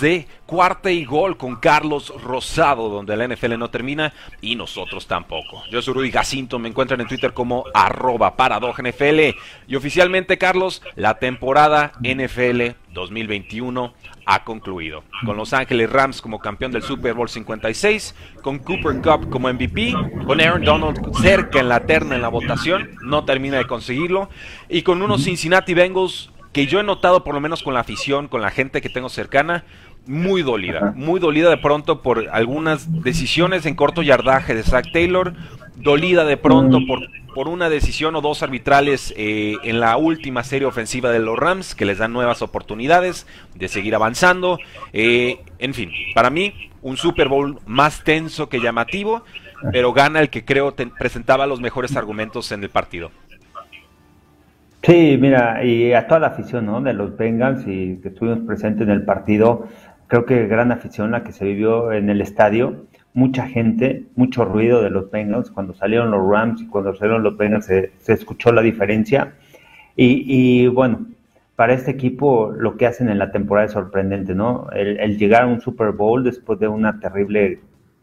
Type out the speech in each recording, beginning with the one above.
de cuarta y gol con Carlos Rosado, donde la NFL no termina y nosotros tampoco. Yo soy Rudy me encuentran en Twitter como arroba NFL y oficialmente, Carlos, la temporada NFL 2021 ha concluido. Con Los Ángeles Rams como campeón del Super Bowl 56, con Cooper Cup como MVP, con Aaron Donald cerca en la terna en la votación, no termina de conseguirlo, y con unos Cincinnati Bengals que yo he notado por lo menos con la afición, con la gente que tengo cercana, muy dolida, muy dolida de pronto por algunas decisiones en corto yardaje de Zach Taylor, dolida de pronto por, por una decisión o dos arbitrales eh, en la última serie ofensiva de los Rams que les dan nuevas oportunidades de seguir avanzando. Eh, en fin, para mí un Super Bowl más tenso que llamativo, pero gana el que creo presentaba los mejores argumentos en el partido. Sí, mira, y a toda la afición ¿no? de los Bengals y que estuvimos presentes en el partido, creo que gran afición la que se vivió en el estadio, mucha gente, mucho ruido de los Bengals, cuando salieron los Rams y cuando salieron los Bengals se, escuchó la diferencia. Y, y, bueno, para este equipo lo que hacen en la temporada es sorprendente, ¿no? El, el llegar a un Super Bowl después de una terrible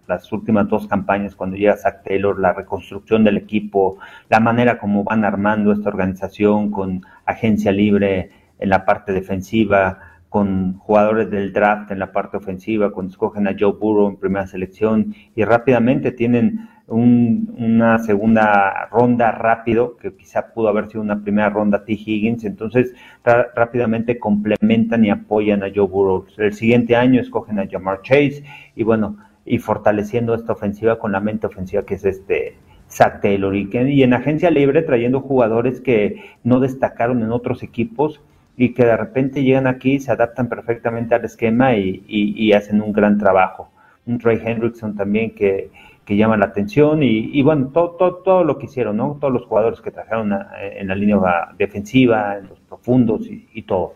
las últimas dos campañas cuando llega Zach Taylor, la reconstrucción del equipo, la manera como van armando esta organización con agencia libre en la parte defensiva, con jugadores del draft en la parte ofensiva, cuando escogen a Joe Burrow en primera selección y rápidamente tienen una segunda ronda rápido, que quizá pudo haber sido una primera ronda T. Higgins, entonces rápidamente complementan y apoyan a Joe Burrow. El siguiente año escogen a Jamar Chase y bueno, y fortaleciendo esta ofensiva con la mente ofensiva que es este Zach Taylor y, y en agencia libre trayendo jugadores que no destacaron en otros equipos y que de repente llegan aquí, se adaptan perfectamente al esquema y, hacen un gran trabajo. Un Trey Hendrickson también que, llama la atención y, bueno, todo, todo, todo, lo que hicieron, ¿no? Todos los jugadores que trajeron en la línea defensiva, en los profundos y todo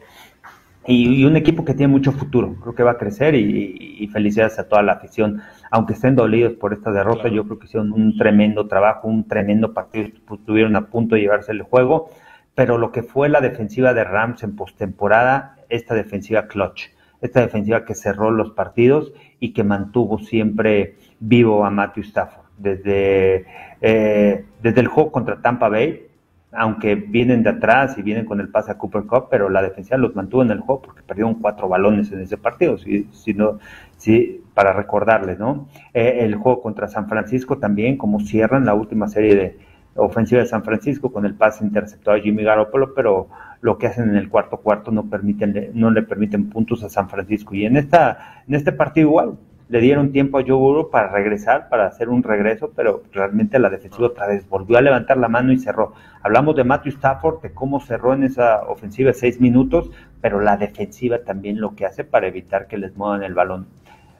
y, un equipo que tiene mucho futuro, creo que va a crecer y, felicidades a toda la afición, aunque estén dolidos por esta derrota, yo creo que hicieron un tremendo trabajo, un tremendo partido, estuvieron a punto de llevarse el juego, pero lo que fue la defensiva de Rams en postemporada, esta defensiva clutch, esta defensiva que cerró los partidos y que mantuvo siempre vivo a Matthew Stafford. Desde, eh, desde el juego contra Tampa Bay, aunque vienen de atrás y vienen con el pase a Cooper Cup, pero la defensa los mantuvo en el juego porque perdieron cuatro balones en ese partido, si, si no, si, para recordarles, ¿no? Eh, el juego contra San Francisco también, como cierran la última serie de ofensiva de San Francisco con el pase interceptado a Jimmy Garoppolo, pero lo que hacen en el cuarto cuarto no permiten, no le permiten puntos a San Francisco. Y en esta, en este partido igual, le dieron tiempo a Joe Burrow para regresar, para hacer un regreso, pero realmente la defensiva otra vez volvió a levantar la mano y cerró. Hablamos de Matthew Stafford, de cómo cerró en esa ofensiva seis minutos, pero la defensiva también lo que hace para evitar que les muevan el balón.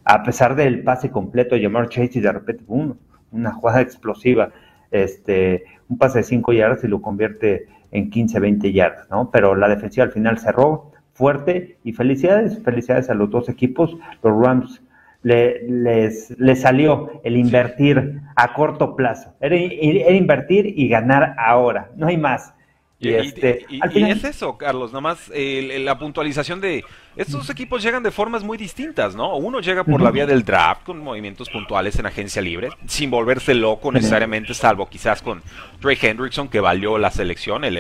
A pesar del pase completo de Jamar Chase y de repente, una jugada explosiva, este, un pase de cinco yardas y lo convierte en 15, 20 yardas, ¿no? Pero la defensiva al final cerró fuerte y felicidades, felicidades a los dos equipos. Los Rams le, les, les salió el invertir a corto plazo. Era, invertir y ganar ahora, no hay más. Y, este, es eso, Carlos, nomás la puntualización de estos equipos llegan de formas muy distintas, ¿no? Uno llega por la vía del draft con movimientos puntuales en agencia libre, sin volverse loco necesariamente, salvo quizás con Trey Hendrickson que valió la selección, el,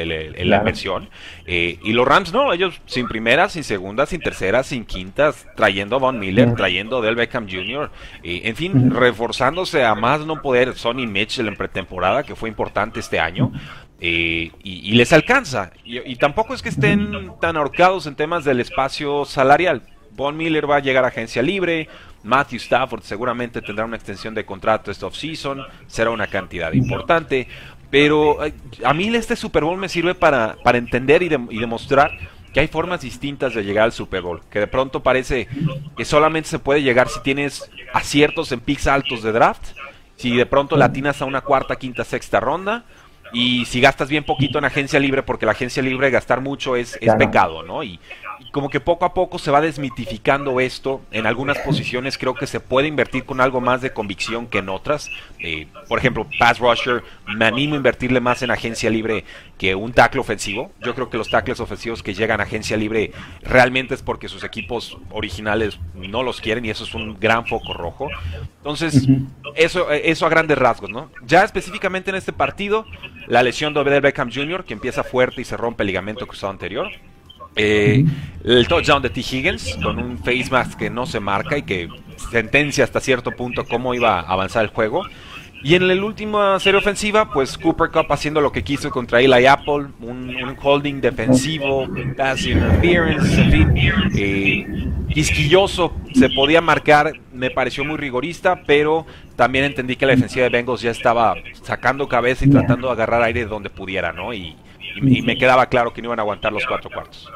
la inversión. Eh, y los Rams no, ellos sin primeras, sin segundas, sin terceras, sin quintas, trayendo a Von Miller, trayendo a Del Beckham Jr., eh, en fin, reforzándose a más no poder Sonny Mitchell en pretemporada, que fue importante este año. Eh, y, les alcanza. Y, tampoco es que estén tan ahorcados en temas del espacio salarial. Von Miller va a llegar a agencia libre, Matthew Stafford seguramente tendrá una extensión de contrato este off-season, será una cantidad importante, pero eh, a mí este Super Bowl me sirve para, para entender y, y demostrar que hay formas distintas de llegar al Super Bowl, que de pronto parece que solamente se puede llegar si tienes aciertos en picks altos de draft, si de pronto latinas a una cuarta, quinta, sexta ronda, y si gastas bien poquito en agencia libre, porque la agencia libre gastar mucho es, es pecado, ¿no? Y, como que poco a poco se va desmitificando esto. En algunas posiciones creo que se puede invertir con algo más de convicción que en otras. Eh, por ejemplo, pass rusher, me animo a invertirle más en agencia libre que un tackle ofensivo. Yo creo que los tackles ofensivos que llegan a agencia libre realmente es porque sus equipos originales no los quieren y eso es un gran foco rojo. Entonces, eso, eso a grandes rasgos, ¿no? Ya específicamente en este partido, la lesión de Odell Beckham Jr., que empieza fuerte y se rompe el ligamento cruzado anterior. Eh, el touchdown de T. Higgins con un face mask que no se marca y que sentencia hasta cierto punto cómo iba a avanzar el juego. Y en la última serie ofensiva, pues Cooper Cup haciendo lo que quiso contra Eli Apple, un, holding defensivo, pass interference, en fin, eh, quisquilloso, se podía marcar, me pareció muy rigorista, pero también entendí que la defensiva de Bengals ya estaba sacando cabeza y tratando de agarrar aire donde pudiera, ¿no? Y, y, me quedaba claro que no iban a aguantar los cuatro cuartos.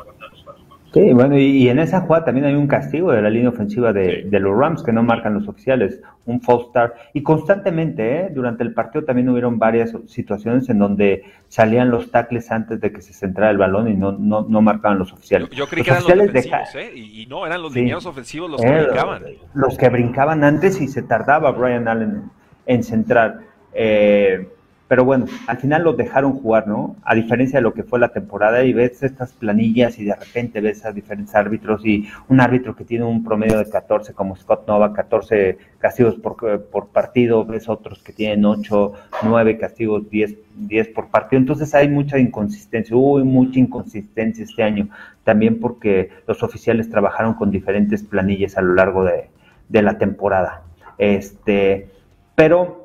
Sí, bueno, y, en esa jugada también hay un castigo de la línea ofensiva de, los Rams que no marcan los oficiales, un false start. Y constantemente, ¿eh? durante el partido también hubieron varias situaciones en donde salían los tackles antes de que se centrara el balón y no, no, no marcaban los oficiales. Yo, creí que eran los defensivos, ¿eh? y, no, eran los sí. ofensivos los que eh, brincaban. Los que brincaban antes y se tardaba Brian Allen en centrar. Eh, pero bueno, al final los dejaron jugar, ¿no? A diferencia de lo que fue la temporada y ves estas planillas y de repente ves a diferentes árbitros y un árbitro que tiene un promedio de 14 como Scott Nova, 14 castigos por, por partido, ves otros que tienen 8, 9 castigos, 10, 10 por partido. Entonces hay mucha inconsistencia, hubo mucha inconsistencia este año, también porque los oficiales trabajaron con diferentes planillas a lo largo de, de la temporada. Este, pero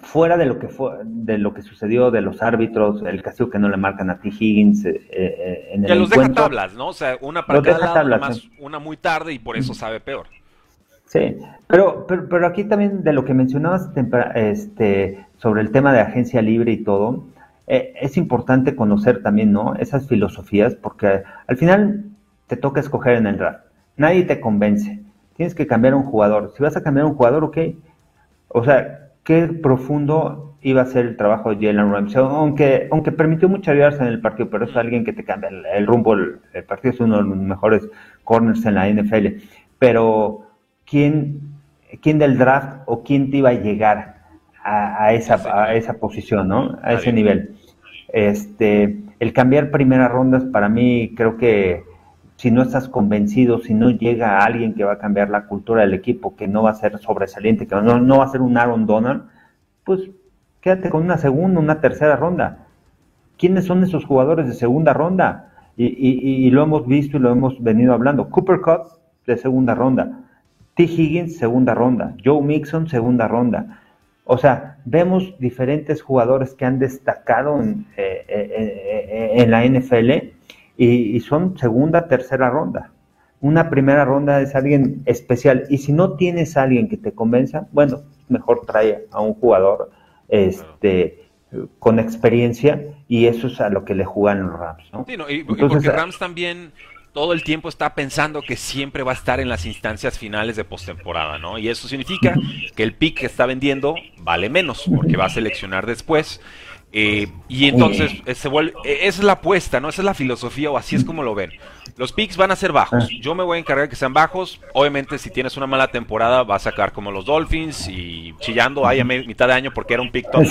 fuera de lo que fue, de lo que sucedió de los árbitros, el castigo que no le marcan a T. Higgins eh, eh, en el que los deja tablas, ¿no? O sea, una para cada lado, una muy tarde y por eso sabe peor. Sí, pero, pero, aquí también de lo que mencionabas este, sobre el tema de agencia libre y todo, eh, es importante conocer también, ¿no? Esas filosofías, porque al final te toca escoger en el draft. Nadie te convence. Tienes que cambiar un jugador. Si vas a cambiar un jugador, ok. O sea, qué profundo iba a ser el trabajo de Jalen Ramsey, aunque, aunque permitió muchas yardas en el partido, pero es alguien que te cambia el, rumbo, el, partido es uno de los mejores corners en la NFL, pero ¿quién, quién del draft o quién te iba a llegar a, esa, a esa posición, ¿no? a ese nivel? Este, el cambiar primeras rondas para mí creo que si no estás convencido, si no llega alguien que va a cambiar la cultura del equipo, que no va a ser sobresaliente, que no, no va a ser un Aaron Donald, pues quédate con una segunda, una tercera ronda. ¿Quiénes son esos jugadores de segunda ronda? Y, lo hemos visto y lo hemos venido hablando. Cooper Cup de segunda ronda. T. Higgins, segunda ronda. Joe Mixon, segunda ronda. O sea, vemos diferentes jugadores que han destacado en, eh, eh, eh, en la NFL y, son segunda, tercera ronda. Una primera ronda es alguien especial y si no tienes a alguien que te convenza, bueno, mejor trae a un jugador este con experiencia y eso es a lo que le juegan los Rams. ¿no? y, porque Rams también todo el tiempo está pensando que siempre va a estar en las instancias finales de postemporada, ¿no? Y eso significa que el pick que está vendiendo vale menos porque va a seleccionar después. Eh, y entonces eh, se vuelve, eh, esa es la apuesta, ¿no? Esa es la filosofía o así es como lo ven. Los picks van a ser bajos. Ah. Yo me voy a encargar de que sean bajos. Obviamente, si tienes una mala temporada, vas a sacar como los Dolphins y chillando ahí a mitad de año porque era un pick top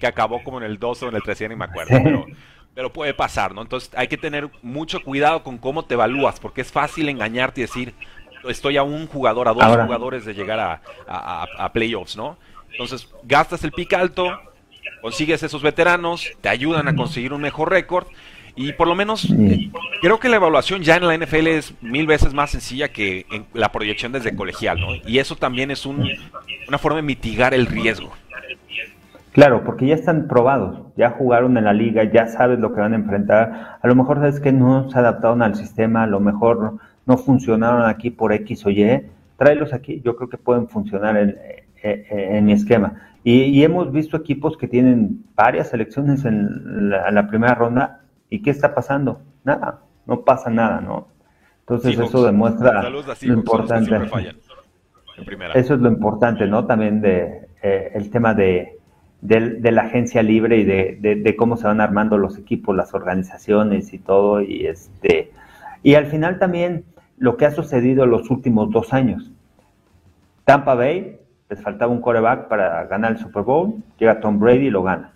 que acabó como en el 2 o en el 3, ni me acuerdo. Pero, puede pasar, ¿no? Entonces hay que tener mucho cuidado con cómo te evalúas porque es fácil engañarte y decir, estoy a un jugador, a dos jugadores de llegar a, a playoffs, ¿no? Entonces gastas el pick alto, consigues esos veteranos, te ayudan a conseguir un mejor récord y por lo menos eh, creo que la evaluación ya en la NFL es mil veces más sencilla que en la proyección desde colegial, ¿no? Y eso también es un, una forma de mitigar el riesgo. Claro, porque ya están probados, ya jugaron en la liga, ya sabes lo que van a enfrentar. A lo mejor sabes que no se adaptaron al sistema, a lo mejor no funcionaron aquí por X o Y. Tráelos aquí, yo creo que pueden funcionar en, en mi esquema. Y, hemos visto equipos que tienen varias selecciones en la, primera ronda y ¿qué está pasando? Nada, no pasa nada, ¿no? Entonces eso demuestra lo importante. Eso es lo importante, ¿no? También de eh, el tema de, de, la agencia libre y de, de, cómo se van armando los equipos, las organizaciones y todo. Y este Y al final también lo que ha sucedido en los últimos dos años. Tampa Bay, les faltaba un coreback para ganar el Super Bowl, llega Tom Brady y lo gana.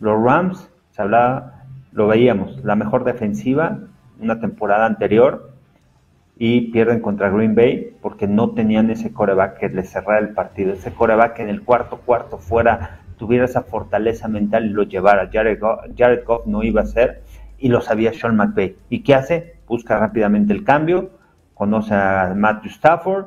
Los Rams, se hablaba, lo veíamos, la mejor defensiva una temporada anterior y pierden contra Green Bay porque no tenían ese coreback que les cerrara el partido, ese coreback que en el cuarto cuarto fuera, tuviera esa fortaleza mental y lo llevara. Jared Goff, Jared Goff no iba a ser y lo sabía Sean McVay. ¿Y qué hace? Busca rápidamente el cambio, conoce a Matthew Stafford,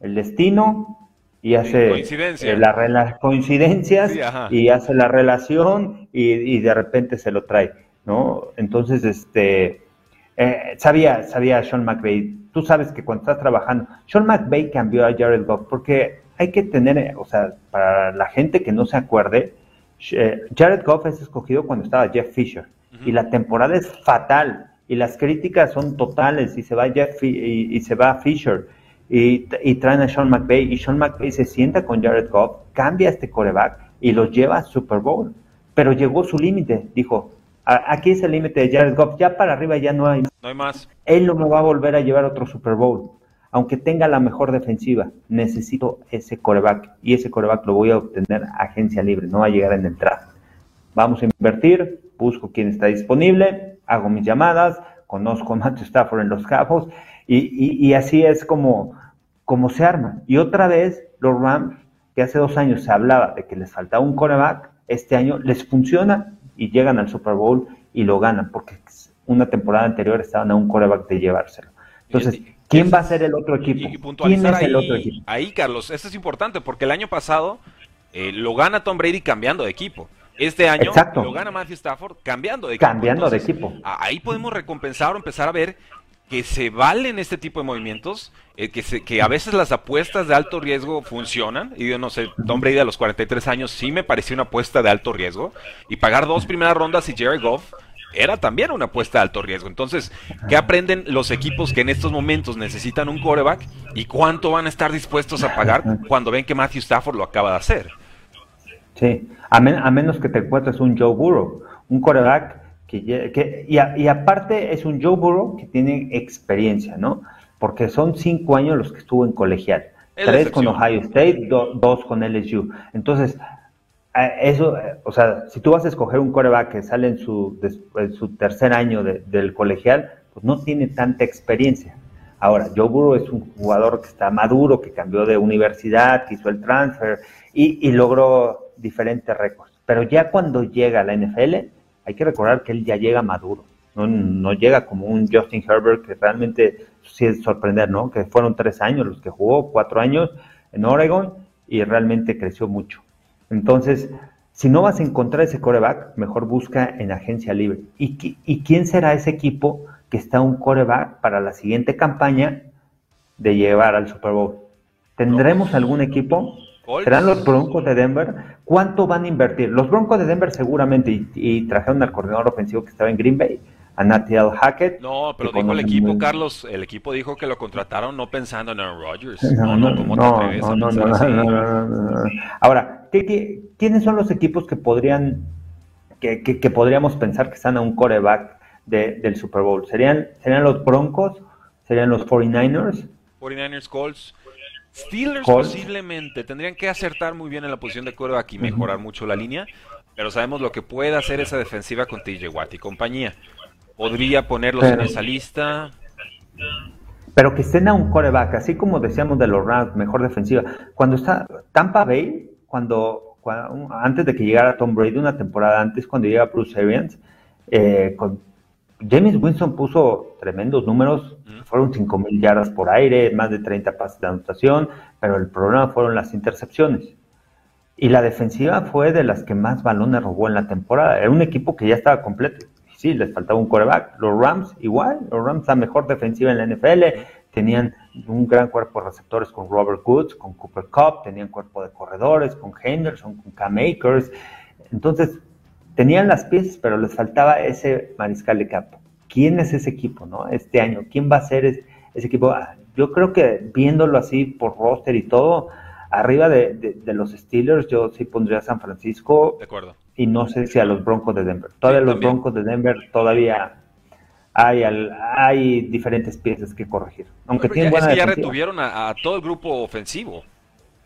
el destino y hace eh, las coincidencias y hace la relación y, de repente se lo trae, ¿no? Entonces, este, eh, sabía, sabía Sean McVay. Tú sabes que cuando estás trabajando, Sean McVay cambió a Jared Goff porque hay que tener, o sea, para la gente que no se acuerde, eh, Jared Goff es escogido cuando estaba Jeff Fisher. Y la temporada es fatal y las críticas son totales y se va Jeff y, se va Fisher y, traen a Sean McVay y Sean McVay se sienta con Jared Goff, cambia este coreback y los lleva a Super Bowl. Pero llegó su límite, dijo, aquí es el límite de Jared Goff, ya para arriba ya no hay, no hay más. Él no me va a volver a llevar otro Super Bowl. Aunque tenga la mejor defensiva, necesito ese coreback y ese coreback lo voy a obtener agencia libre, no va a llegar en el draft. Vamos a invertir, busco quién está disponible, hago mis llamadas, conozco a Matthew Stafford en los Cabos y, así es como, como se arma. Y otra vez, los Rams, que hace dos años se hablaba de que les faltaba un coreback, este año les funciona y llegan al Super Bowl y lo ganan, porque una temporada anterior estaban a un coreback de llevárselo. Entonces, ¿quién va a ser el otro equipo? ¿Quién es el otro equipo? Ahí, Carlos, esto es importante, porque el año pasado eh, lo gana Tom Brady cambiando de equipo. Este año lo gana Matthew Stafford cambiando de equipo. Cambiando de equipo. Ahí podemos recompensar o empezar a ver que se valen este tipo de movimientos, eh, que, se, que a veces las apuestas de alto riesgo funcionan. Y yo no sé, Tom Brady a los 43 años sí me pareció una apuesta de alto riesgo. Y pagar dos primeras rondas y Jerry Goff era también una apuesta de alto riesgo. Entonces, ¿qué aprenden los equipos que en estos momentos necesitan un coreback y cuánto van a estar dispuestos a pagar cuando ven que Matthew Stafford lo acaba de hacer? Sí, a, menos que te encuentres un Joe Burrow, un coreback que, que y, y, aparte es un Joe Burrow que tiene experiencia, ¿no? Porque son cinco años los que estuvo en colegial. Tres con Ohio State, dos con LSU. Entonces, eso, o sea, si tú vas a escoger un coreback que sale en su, su tercer año del colegial, pues no tiene tanta experiencia. Ahora, Joe Burrow es un jugador que está maduro, que cambió de universidad, que hizo el transfer y, logró diferentes récords. Pero ya cuando llega a la NFL, hay que recordar que él ya llega maduro. No, no llega como un Justin Herbert que realmente sí es sorprender, ¿no? Que fueron tres años los que jugó, cuatro años en Oregon y realmente creció mucho. Entonces, si no vas a encontrar ese coreback, mejor busca en agencia libre. ¿Y, y quién será ese equipo que está un coreback para la siguiente campaña de llevar al Super Bowl? ¿Tendremos algún equipo? ¿Serán los Broncos de Denver? ¿Cuánto van a invertir? Los Broncos de Denver seguramente, y, y trajeron al coordinador ofensivo que estaba en Green Bay, a Nathaniel Hackett. No, pero dijo el equipo, Carlos, el equipo dijo que lo contrataron no pensando en Aaron Rodgers. No, no, no, no, no, no, Ahora, quiénes son los equipos que podrían, que, que, podríamos pensar que están a un coreback de, del Super Bowl? ¿Serían, ¿Serían los Broncos? ¿Serían los 49ers? 49ers, Colts. Steelers posiblemente tendrían que acertar muy bien en la posición de coreback y mejorar mucho la línea, pero sabemos lo que puede hacer esa defensiva con TJ Watt y compañía. Podría ponerlos en esa lista. Pero que estén a un coreback, así como decíamos de los Rams, mejor defensiva. Cuando está Tampa Bay, cuando, antes de que llegara Tom Brady, una temporada antes, cuando llega Bruce Arians, eh, con James Winston puso tremendos números, fueron 5 mil yardas por aire, más de 30 pases de anotación, pero el problema fueron las intercepciones. Y la defensiva fue de las que más balones robó en la temporada. Era un equipo que ya estaba completo sí, les faltaba un coreback. Los Rams igual, los Rams la mejor defensiva en la NFL, tenían un gran cuerpo de receptores con Robert Woods, con Cooper Cup, tenían cuerpo de corredores con Henderson, con Cam Akers. Entonces, tenían las piezas, pero les faltaba ese mariscal de campo. ¿Quién es ese equipo, no? Este año, ¿quién va a ser ese, equipo? Ah, yo creo que viéndolo así por roster y todo, arriba de, los Steelers, yo sí pondría a San Francisco. De acuerdo y no sé si a los Broncos de Denver. Todavía los Broncos de Denver todavía hay, hay diferentes piezas que corregir. Aunque tienen es que ya retuvieron a, todo el grupo ofensivo.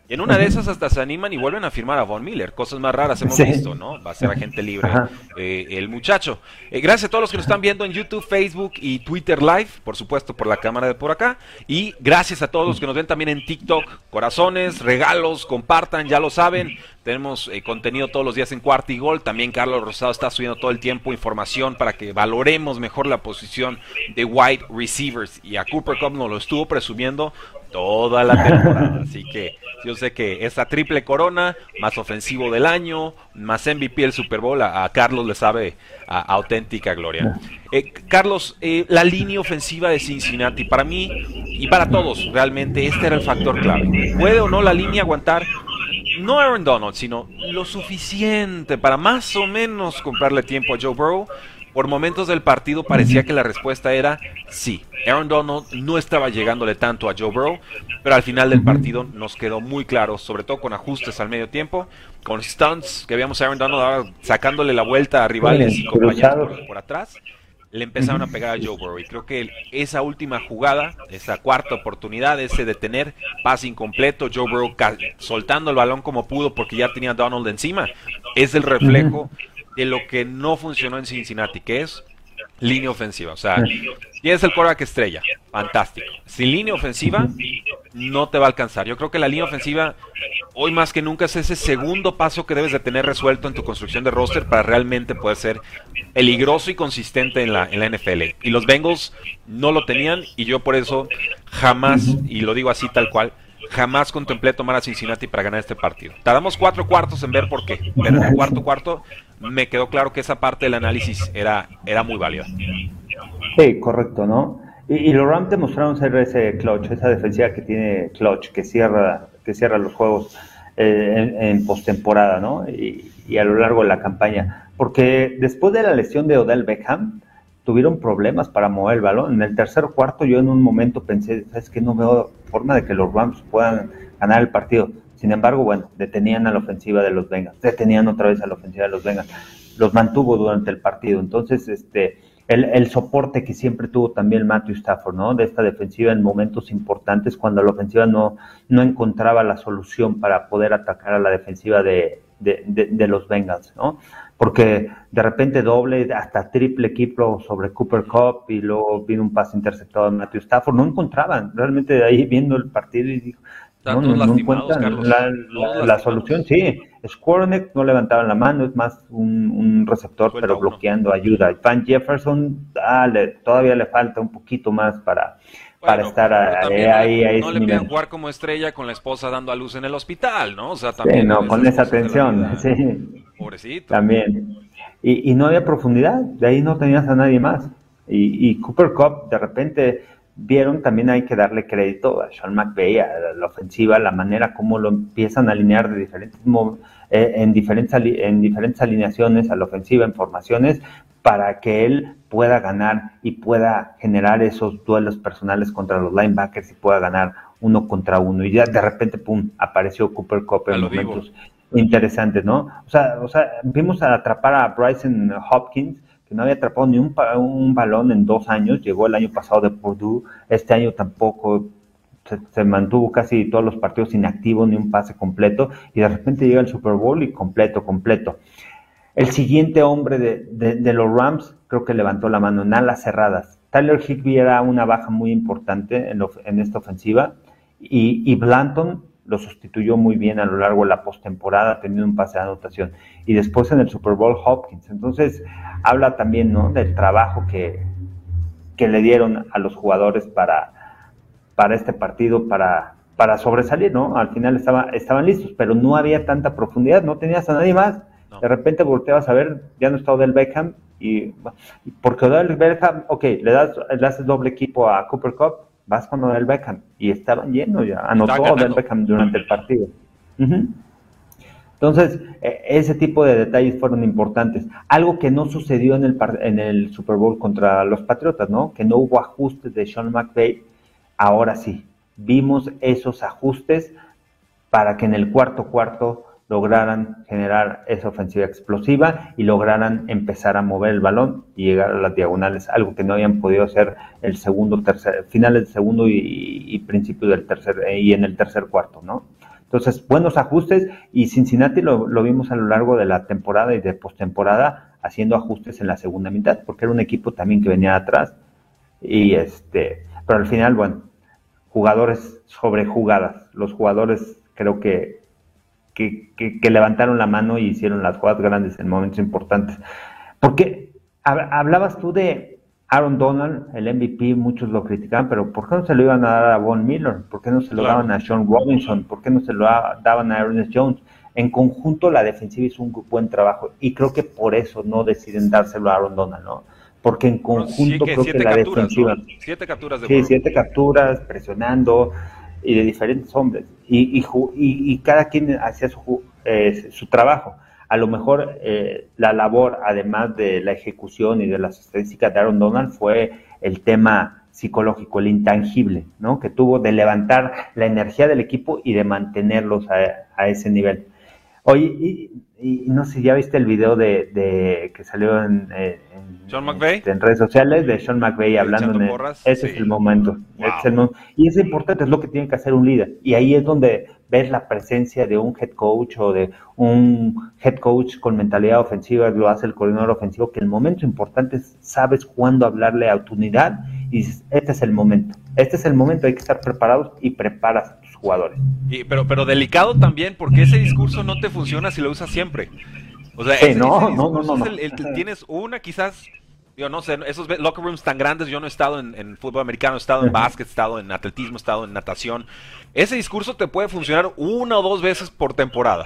En una de esas hasta se animan y vuelven a firmar a Von Miller. Cosas más raras hemos visto, ¿no? Va a ser agente libre eh, el muchacho. Eh, gracias a todos los que nos están viendo en YouTube, Facebook y Twitter Live, por supuesto por la cámara de por acá. Y gracias a todos los que nos ven también en TikTok. Corazones, regalos, compartan, ya lo saben. Tenemos eh, contenido todos los días en Cuarta y Gol. También Carlos Rosado está subiendo todo el tiempo información para que valoremos mejor la posición de wide receivers. Y a Cooper Cup nos lo estuvo presumiendo toda la temporada. Así que yo sé que esa triple corona, más ofensivo del año, más MVP el Super Bowl, a, Carlos le sabe a, auténtica gloria. Eh, Carlos, eh, la línea ofensiva de Cincinnati, para mí y para todos, realmente este era el factor clave. ¿Puede o no la línea aguantar no Aaron Donald, sino lo suficiente para más o menos comprarle tiempo a Joe Burrow. Por momentos del partido parecía que la respuesta era sí. Aaron Donald no estaba llegándole tanto a Joe Burrow, pero al final del partido nos quedó muy claro, sobre todo con ajustes al medio tiempo, con stunts que veíamos a Aaron Donald sacándole la vuelta a rivales y compañeros por atrás le empezaron a pegar a Joe Burrow. Y creo que esa última jugada, esa cuarta oportunidad, ese detener, pase incompleto, Joe Burrow soltando el balón como pudo porque ya tenía a Donald encima, es el reflejo de lo que no funcionó en Cincinnati, que es línea ofensiva. O sea, es el quarterback estrella, fantástico. Sin línea ofensiva, no te va a alcanzar. Yo creo que la línea ofensiva, hoy más que nunca, es ese segundo paso que debes de tener resuelto en tu construcción de roster para realmente poder ser peligroso y consistente en la, en la NFL. Y los Bengals no lo tenían y yo por eso jamás, y lo digo así tal cual, jamás contemplé tomar a Cincinnati para ganar este partido. Tardamos cuatro cuartos en ver por qué, pero en el cuarto cuarto me quedó claro que esa parte del análisis era, era muy válida. Sí, correcto, ¿no? Y, los Rams demostraron ser ese clutch, esa defensiva que tiene clutch, que cierra, que cierra los juegos eh, en, postemporada, ¿no? Y, y, a lo largo de la campaña. Porque después de la lesión de Odell Beckham, tuvieron problemas para mover el balón. En el tercer cuarto yo en un momento pensé, ¿sabes qué? No veo forma de que los Rams puedan ganar el partido. Sin embargo, bueno, detenían a la ofensiva de los Bengals, detenían otra vez a la ofensiva de los Bengals, los mantuvo durante el partido. Entonces, este, el, soporte que siempre tuvo también Matthew Stafford, ¿no? De esta defensiva en momentos importantes, cuando la ofensiva no, no encontraba la solución para poder atacar a la defensiva de, de los Bengals, ¿no? porque de repente doble, hasta triple equipo sobre Cooper Cup y luego vino un pase interceptado de Matthew Stafford, no encontraban, realmente de ahí viendo el partido y dijo, no, no, encuentran la, solución, sí, Squarneck no levantaban la mano, es más un, receptor, pero bloqueando ayuda. Y Van Jefferson, todavía le falta un poquito más para, para estar ahí, ahí, No le piden jugar como estrella con la esposa dando a luz en el hospital, ¿no? O sea, también. Sí, no, con esa tensión, sí. Pobrecito. También. Y, no había profundidad, de ahí no tenías a nadie más. Y, Cooper Cup, de repente, vieron, también hay que darle crédito a Sean McVay, a la ofensiva, la manera como lo empiezan a alinear de diferentes eh, en, diferentes, en diferentes alineaciones a la ofensiva, en formaciones, para que él pueda ganar y pueda generar esos duelos personales contra los linebackers y pueda ganar uno contra uno. Y ya de repente, pum, apareció Cooper Cup en momentos interesante, ¿no? O sea, o sea, vimos a atrapar a Bryson Hopkins, no había atrapado ni un, balón en dos años, llegó el año pasado de Purdue, este año tampoco se, mantuvo casi todos los partidos inactivos, ni un pase completo, y de repente llega el Super Bowl y completo, completo. El siguiente hombre de, los Rams creo que levantó la mano en alas cerradas. Tyler Higby era una baja muy importante en, en esta ofensiva y, y Blanton lo sustituyó muy bien a lo largo de la postemporada, teniendo un pase de anotación. Y después en el Super Bowl Hopkins. Entonces, habla también ¿no? del trabajo que, que le dieron a los jugadores para, para este partido, para, para sobresalir, ¿no? Al final estaba, estaban listos, pero no había tanta profundidad, no tenías a nadie más. De repente volteabas a ver, ya no está Odell Beckham, y porque Odell Beckham, ok, le das, le das doble equipo a Cooper Cup, vas con Odell Beckham y estaban llenos ya, anotó Odell Beckham durante el partido. Entonces, e, ese tipo de detalles fueron importantes. Algo que no sucedió en el, en el Super Bowl contra los Patriotas, ¿no? Que no hubo ajustes de Sean McVay. Ahora sí, vimos esos ajustes para que en el cuarto cuarto lograran generar esa ofensiva explosiva y lograran empezar a mover el balón y llegar a las diagonales, algo que no habían podido hacer el segundo, tercer, finales del segundo y, principio del tercer eh, y en el tercer cuarto, ¿no? Entonces, buenos ajustes y Cincinnati lo, lo vimos a lo largo de la temporada y de postemporada haciendo ajustes en la segunda mitad, porque era un equipo también que venía atrás y este, pero al final, bueno, jugadores sobre jugadas, los jugadores creo que que, levantaron la mano y hicieron las jugadas grandes en momentos importantes. Porque hablabas tú de Aaron Donald, el MVP, muchos lo criticaban, pero ¿por qué no se lo iban a dar a Von Miller? ¿Por qué no se lo daban a Sean Robinson? ¿Por qué no se lo daban a Ernest Jones? En conjunto la defensiva hizo un buen trabajo y creo que por eso no deciden dárselo a Aaron Donald, ¿no? Porque en conjunto creo que la defensiva... Siete capturas de Sí, siete capturas, presionando, y de diferentes hombres, y, y, y cada quien hacía su, eh, su trabajo. A lo mejor eh, la labor, además de la ejecución y de las estadísticas de Aaron Donald, fue el tema psicológico, el intangible, ¿no? Que tuvo de levantar la energía del equipo y de mantenerlos a, a ese nivel. Oye, y, y, no sé, ¿ya viste el video de, de que salió en, en, en, redes sociales de Sean McVay hablando en ese es el momento, y es importante, es lo que tiene que hacer un líder. Y ahí es donde ves la presencia de un head coach o de un head coach con mentalidad ofensiva, lo hace el coordinador ofensivo, que el momento importante es, sabes cuándo hablarle a tu unidad y dices, este es el momento, este es el momento, hay que estar preparados y preparas jugadores. Y, pero, pero delicado también, porque ese discurso no te funciona si lo usas siempre. O sea, no, no, no, el, tienes una, quizás, yo no sé, esos locker rooms tan grandes, yo no he estado en, fútbol americano, he estado en básquet, he estado en atletismo, he estado en natación. Ese discurso te puede funcionar una o dos veces por temporada.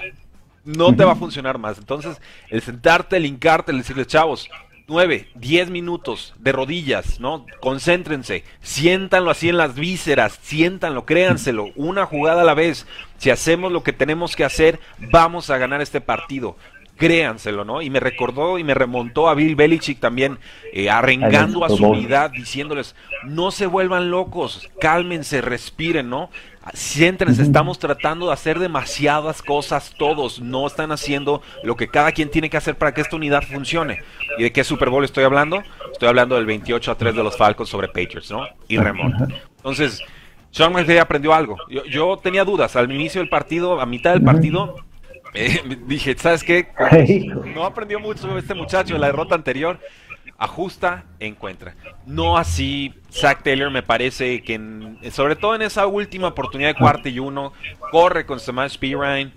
No te va a funcionar más. Entonces, el sentarte, el hincarte, el decirle, chavos, 9, 10 minutos de rodillas, ¿no? Concéntrense, siéntanlo así en las vísceras, siéntanlo, créanselo, una jugada a la vez. Si hacemos lo que tenemos que hacer, vamos a ganar este partido. Créanselo, ¿no? Y me recordó y me remontó a Bill Belichick también, eh, arrengando a su unidad, diciéndoles, no se vuelvan locos, cálmense, respiren, ¿no? Siéntense, estamos tratando de hacer demasiadas cosas todos, no están haciendo lo que cada quien tiene que hacer para que esta unidad funcione. ¿Y de qué Super Bowl estoy hablando? Estoy hablando del 28 a 3 de los Falcons sobre Patriots, ¿no? Y remonta. Entonces, Sean McVay aprendió algo. Yo, tenía dudas al inicio del partido, a mitad del partido, eh, dije, ¿sabes qué? No aprendió mucho este muchacho de la derrota anterior ajusta, encuentra. No así, Zach Taylor me parece que, sobre todo en esa última oportunidad de cuarto y uno, corre con Samash Pirine,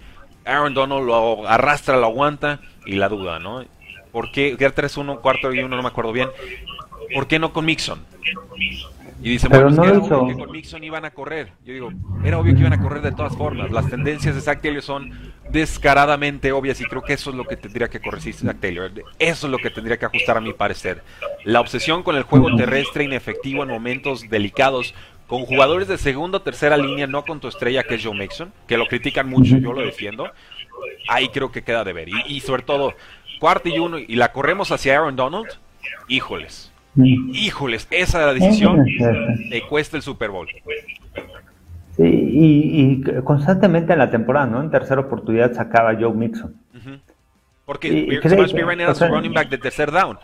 Aaron Donald lo arrastra, lo aguanta y la duda, ¿no? ¿Por qué? 3-1, cuarto y uno, no me acuerdo bien. ¿Por qué no con Mixon? Y dice, bueno, es que era obvio que con Mixon iban a correr. Yo digo, era obvio que iban a correr de todas formas. Las tendencias de Zach Taylor son descaradamente obvias y creo que eso es lo que tendría que corregir Zach Taylor. Eso es lo que tendría que ajustar a mi parecer. La obsesión con el juego terrestre inefectivo en momentos delicados, con jugadores de segunda o tercera línea, no con tu estrella que es Joe Mixon, que lo critican mucho, yo lo defiendo. Ahí creo que queda de ver. Y, y sobre todo, cuarto y uno, y la corremos hacia Aaron Donald, híjoles Híjoles, esa la decisión le cuesta el Super Bowl. Sí, y, constantemente en la temporada, ¿no? En tercera oportunidad sacaba Joe Mixon. Porque Smash era su running back de tercer down.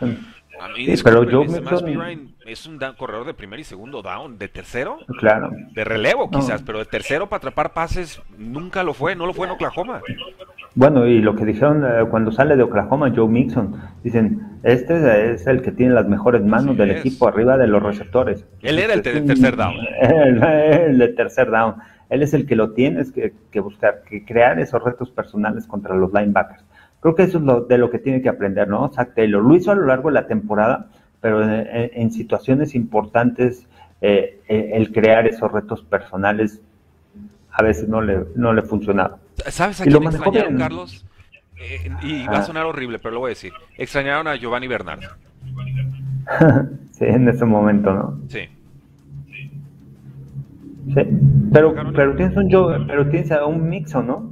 A mí, pero Joe Mixon es un corredor de primer y segundo down. ¿De tercero? Claro. De relevo quizás, pero de tercero para atrapar pases nunca lo fue, no lo fue en Oklahoma. Bueno, y lo que dijeron eh, cuando sale de Oklahoma, Joe Mixon, dicen, este es el que tiene las mejores manos del equipo arriba de los receptores. Él era el de tercer down. El, de tercer down. Él es el que lo tienes que, buscar, que crear esos retos personales contra los linebackers. Creo que eso es lo, de lo que tiene que aprender, ¿no? Zach Taylor lo hizo a lo largo de la temporada, pero en, situaciones importantes eh, eh, el crear esos retos personales a veces no le, no le funcionaba. ¿Sabes a quién extrañaron, Carlos? Eh, y va a ah. sonar horrible, pero lo voy a decir. Extrañaron a Giovanni Bernardo. sí, en ese momento, ¿no? Sí. Sí, pero, pero tienes un Joe, pero tienes un Mixon, ¿no?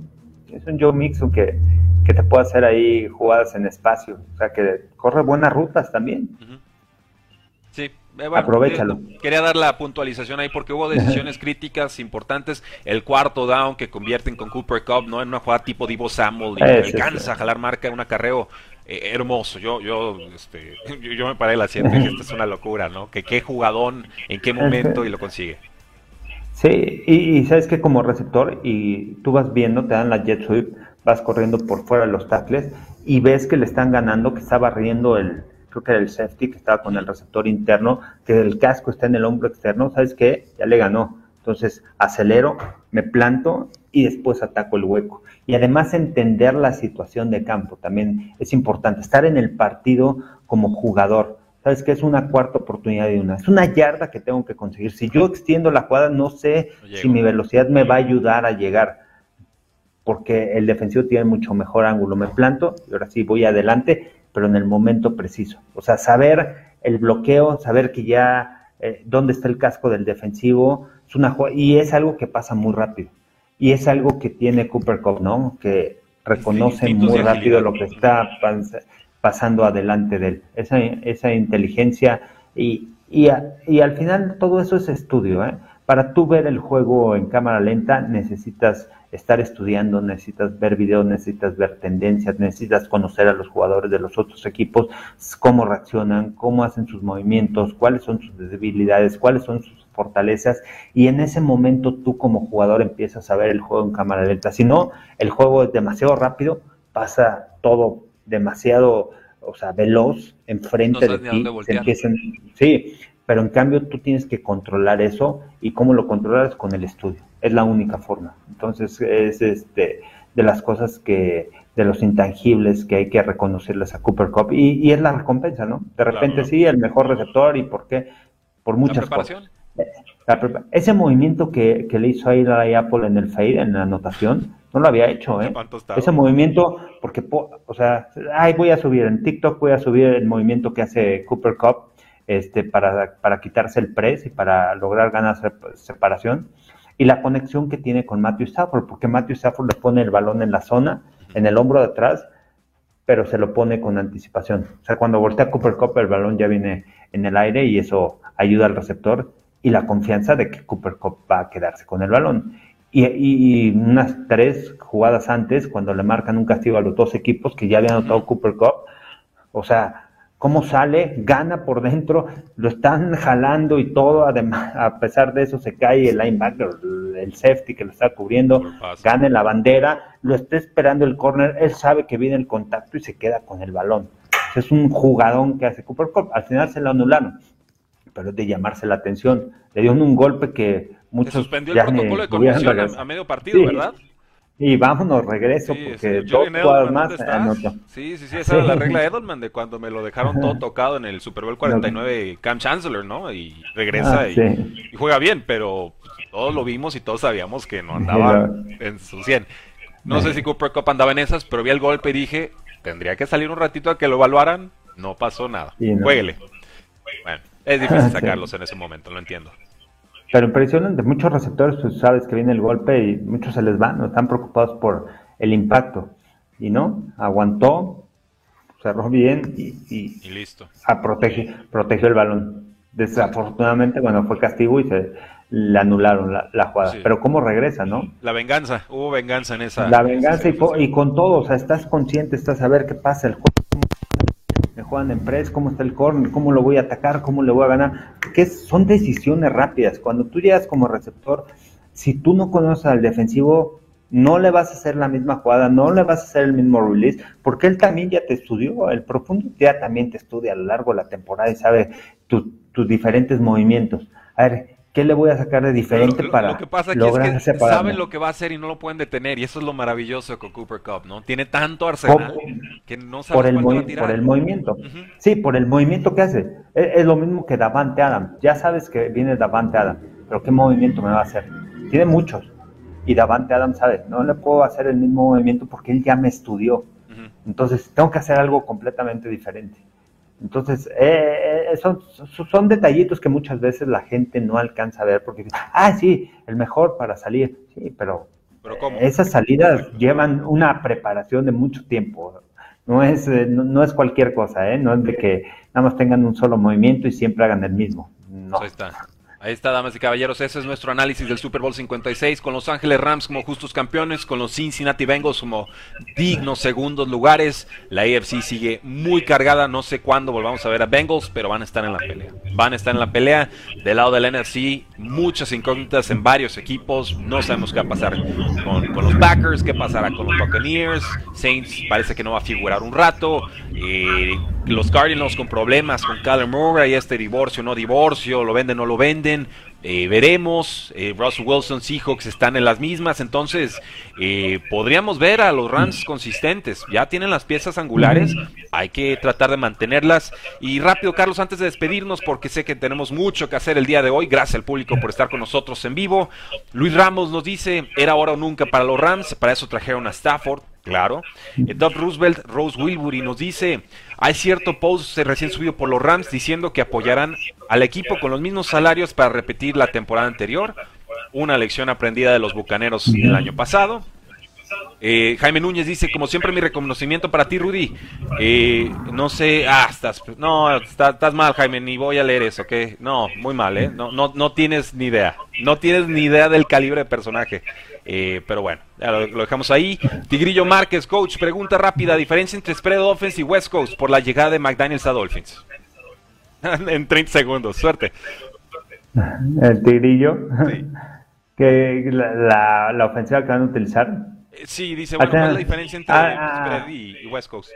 Es un Joe Mixon que, que te puede hacer ahí jugadas en espacio, o sea que corre buenas rutas también. Sí, Eh, Aprovechalo. Quería dar la puntualización ahí porque hubo decisiones críticas importantes. El cuarto down que convierten con Cooper Cup, ¿no? En una jugada tipo Divo Samuel y alcanza a jalar marca en un acarreo eh, hermoso. Yo, yo, este, yo, me paré la siete que esto es una locura, ¿no? Que qué jugadón, en qué momento y lo consigue. Sí, y, sabes que como receptor, y tú vas viendo, te dan la jet sweep, vas corriendo por fuera de los tackles y ves que le están ganando, que está barriendo el, creo que era el safety, que estaba con el receptor interno, que el casco está en el hombro externo, ¿sabes qué? Ya le ganó. Entonces acelero, me planto y después ataco el hueco. Y además entender la situación de campo también es importante. Estar en el partido como jugador. ¿Sabes qué? Es una cuarta oportunidad de una. Es una yarda que tengo que conseguir. Si yo extiendo la jugada, no sé si mi velocidad me va a ayudar a llegar. Porque el defensivo tiene mucho mejor ángulo. Me planto y ahora sí voy adelante pero en el momento preciso. O sea, saber el bloqueo, saber que ya eh, dónde está el casco del defensivo, es una y es algo que pasa muy rápido. Y es algo que tiene Cooper Cup, ¿no? Que reconoce muy rápido lo que está pasando adelante de él. Esa, esa inteligencia y, y, y, al final todo eso es estudio. ¿eh? Para tú ver el juego en cámara lenta necesitas estar estudiando, necesitas ver videos, necesitas ver tendencias, necesitas conocer a los jugadores de los otros equipos, cómo reaccionan, cómo hacen sus movimientos, cuáles son sus debilidades, cuáles son sus fortalezas y en ese momento tú como jugador empiezas a ver el juego en cámara lenta. Si no, el juego es demasiado rápido, pasa todo demasiado, o sea, veloz enfrente de ti, empiezan, sí, pero en cambio tú tienes que controlar eso y cómo lo controlas con el estudio. Es la única forma. Entonces es este de las cosas que de los intangibles que hay que reconocerles a Cooper Cup y, es la recompensa, ¿no? De repente sí, el mejor receptor y por qué, por muchas cosas. ese movimiento que, le hizo ahí a Apple en el fade, en la anotación, no lo había hecho, ¿eh? Ese movimiento, porque, o sea, ay, voy a subir en TikTok, voy a subir el movimiento que hace Cooper Cup este, para, para quitarse el press y para lograr ganar separación. Y la conexión que tiene con Matthew Stafford, porque Matthew Stafford le pone el balón en la zona, en el hombro de atrás, pero se lo pone con anticipación. O sea, cuando voltea Cooper Cup, el balón ya viene en el aire y eso ayuda al receptor y la confianza de que Cooper Cup va a quedarse con el balón. Y, y, unas tres jugadas antes, cuando le marcan un castigo a los dos equipos que ya habían anotado Cooper Cup, o sea, cómo sale, gana por dentro, lo están jalando y todo, además, a pesar de eso se cae el linebacker, el safety que lo está cubriendo, gana la bandera, lo está esperando el corner, él sabe que viene el contacto y se queda con el balón. Es un jugadón que hace Cooper Cup, al final se lo anularon, pero es de llamarse la atención, le dio un golpe que muchos... Se suspendió el protocolo de conmoción a, medio partido, ¿verdad? Y vámonos, regreso, porque dos jugadas más Sí, sí, sí, esa era la regla de Edelman, de cuando me lo dejaron todo tocado en el Super Bowl 49 Cam Chancellor, ¿no? Y regresa ah, y, juega bien, pero todos lo vimos y todos sabíamos que no andaba en su 100. No sé si Cooper Cup andaba en esas, pero vi el golpe y dije, tendría que salir un ratito a que lo evaluaran. No pasó nada. Jueguele. Bueno, es difícil sacarlos en ese momento, lo entiendo. Pero impresionante, muchos receptores, pues sabes que viene el golpe y muchos se les van, ¿no? están preocupados por el impacto. Y no, aguantó, cerró bien y, listo. A protegió el balón. Desafortunadamente, cuando fue castigo y se le anularon la, jugada. Pero cómo regresa, ¿no? La venganza, hubo venganza en esa. La venganza y, y, con todo, o sea, estás consciente, estás a ver qué pasa el juego me juegan en press, cómo está el corner, cómo lo voy a atacar, cómo le voy a ganar, que son decisiones rápidas. Cuando tú llegas como receptor, si tú no conoces al defensivo, no le vas a hacer la misma jugada, no le vas a hacer el mismo release, porque él también ya te estudió, el profundo ya también te estudia a lo largo de la temporada y sabe tus diferentes movimientos. A ver, ¿Qué le voy a sacar de diferente para lo que pasa es que saben lo que va a hacer y no lo pueden detener y eso es lo maravilloso con Cooper Cup, ¿no? Tiene tanto arsenal que no sabe por el, por el movimiento. Sí, por el movimiento que hace. E, es, lo mismo que Davante Adam. Ya sabes que viene Davante Adam, pero ¿qué movimiento me va a hacer? Tiene muchos. Y Davante Adam sabe, no le puedo hacer el mismo movimiento porque él ya me estudió. Entonces, tengo que hacer algo completamente diferente. Entonces, eh, eh, son, son detallitos que muchas veces la gente no alcanza a ver porque dice, ah, sí, el mejor para salir. Sí, pero, ¿Pero esas salidas llevan una preparación de mucho tiempo. No es, eh, no, es cualquier cosa, ¿eh? No es de que nada más tengan un solo movimiento y siempre hagan el mismo. No. Ahí está. Ahí está, damas y caballeros. Ese es nuestro análisis del Super Bowl 56 con Los Ángeles Rams como justos campeones, con los Cincinnati Bengals como dignos segundos lugares. La AFC sigue muy cargada. No sé cuándo volvamos a ver a Bengals, pero van a estar en la pelea. Van a estar en la pelea. Del lado del NFC, muchas incógnitas en varios equipos. No sabemos qué va a pasar con, los Packers, qué pasará con los Buccaneers. Saints parece que no va a figurar un rato. Eh, los Cardinals con problemas con Kyler Murray, este divorcio, no divorcio, lo venden, no lo venden. Eh, veremos, eh, Russell Wilson, Seahawks están en las mismas, entonces eh, podríamos ver a los Rams consistentes. Ya tienen las piezas angulares, hay que tratar de mantenerlas. Y rápido, Carlos, antes de despedirnos, porque sé que tenemos mucho que hacer el día de hoy, gracias al público por estar con nosotros en vivo. Luis Ramos nos dice, era ahora o nunca para los Rams, para eso trajeron a Stafford, claro. Doug Roosevelt, Rose Wilbury nos dice, hay cierto post recién subido por los Rams diciendo que apoyarán al equipo con los mismos salarios para repetir la temporada anterior. Una lección aprendida de los Bucaneros el año pasado. Eh, Jaime Núñez dice, como siempre mi reconocimiento para ti, Rudy. Eh, no sé, ah, estás, no, estás, mal, Jaime, ni voy a leer eso, ¿qué? No, muy mal, ¿eh? No, no, no tienes ni idea. No tienes ni idea del calibre de personaje. Eh, pero bueno, lo, dejamos ahí. Tigrillo Márquez, coach, pregunta rápida: diferencia entre Spread Offense y West Coast por la llegada de McDaniels a Dolphins. en 30 segundos, suerte. El Tigrillo, que la, la, ofensiva que van a utilizar. Eh, sí, dice, bueno, ¿cuál es la diferencia entre ah, ah. Spread y, West Coast?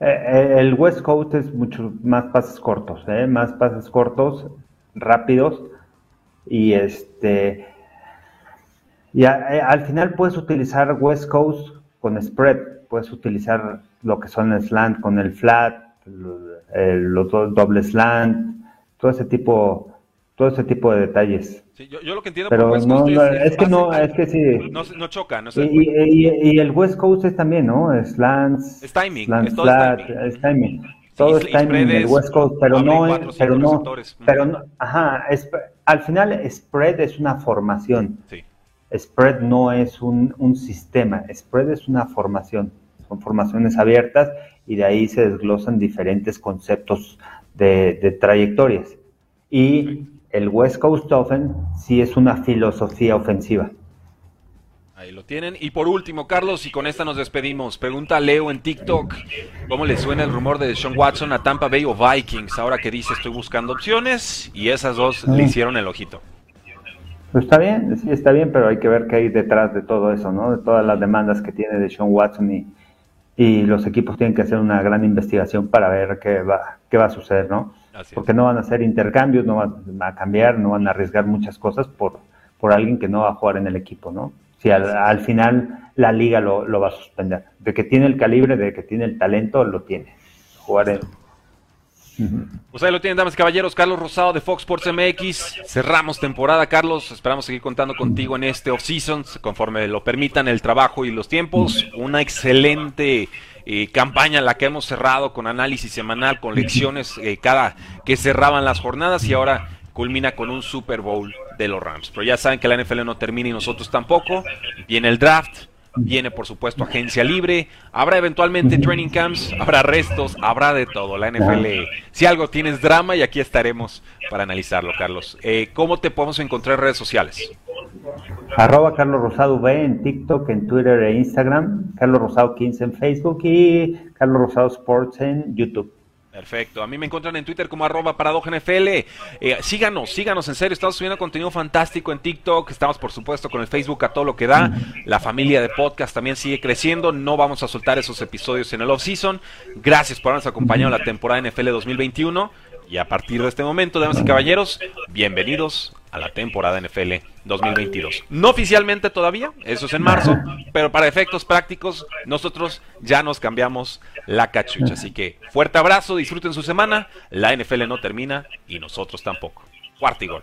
Eh, el West Coast es mucho más pases cortos, más pases cortos, rápidos y este y eh, al final puedes utilizar West Coast con spread, puedes utilizar lo que son el slant con el flat, los doble slant, todo ese tipo, todo ese tipo de detalles. Sí, yo, lo que entiendo Pero West Coast es, que no, es que sí. No, choca, no sé. Y, el West Coast es también, ¿no? Slants, es timing, slant, es todo flat, es timing. Todo es timing en el West Coast, pero no, pero no, pero no, ajá, al final spread es una formación. Sí. Spread no es un, sistema, Spread es una formación, son formaciones abiertas y de ahí se desglosan diferentes conceptos de, trayectorias. Y el West Coast Offense sí es una filosofía ofensiva. Ahí lo tienen. Y por último, Carlos, y con esta nos despedimos. Pregunta Leo en TikTok, ¿cómo le suena el rumor de Sean Watson a Tampa Bay o Vikings? Ahora que dice estoy buscando opciones y esas dos le ah. hicieron el ojito. Pues está bien, sí, está bien, pero hay que ver qué hay detrás de todo eso, ¿no? De todas las demandas que tiene de Sean Watson y, y los equipos tienen que hacer una gran investigación para ver qué va, qué va a suceder, ¿no? Porque no van a hacer intercambios, no van a cambiar, no van a arriesgar muchas cosas por, por alguien que no va a jugar en el equipo, ¿no? Si al, final la liga lo, lo, va a suspender. De que tiene el calibre, de que tiene el talento, lo tiene. Jugar en, pues ahí lo tienen, damas y caballeros. Carlos Rosado de Fox Sports MX. Cerramos temporada, Carlos. Esperamos seguir contando contigo en este off-season, conforme lo permitan el trabajo y los tiempos. Una excelente eh, campaña la que hemos cerrado con análisis semanal, con lecciones eh, cada que cerraban las jornadas y ahora culmina con un Super Bowl de los Rams. Pero ya saben que la NFL no termina y nosotros tampoco. Viene el draft Viene, por supuesto, agencia libre. Habrá eventualmente training camps, habrá restos, habrá de todo. La NFL, si algo tienes drama, y aquí estaremos para analizarlo, Carlos. Eh, ¿Cómo te podemos encontrar en redes sociales? Arroba Carlos Rosado V en TikTok, en Twitter e Instagram. Carlos Rosado 15 en Facebook y Carlos Rosado Sports en YouTube. Perfecto. A mí me encuentran en Twitter como arroba NFL. Eh, síganos, síganos, en serio. Estamos subiendo contenido fantástico en TikTok. Estamos, por supuesto, con el Facebook a todo lo que da. La familia de podcast también sigue creciendo. No vamos a soltar esos episodios en el off-season. Gracias por habernos acompañado en la temporada NFL 2021. Y a partir de este momento, damas y caballeros, bienvenidos a la temporada NFL 2022. No oficialmente todavía, eso es en marzo, pero para efectos prácticos nosotros ya nos cambiamos la cachucha. Así que fuerte abrazo, disfruten su semana, la NFL no termina y nosotros tampoco. Cuarto y gol.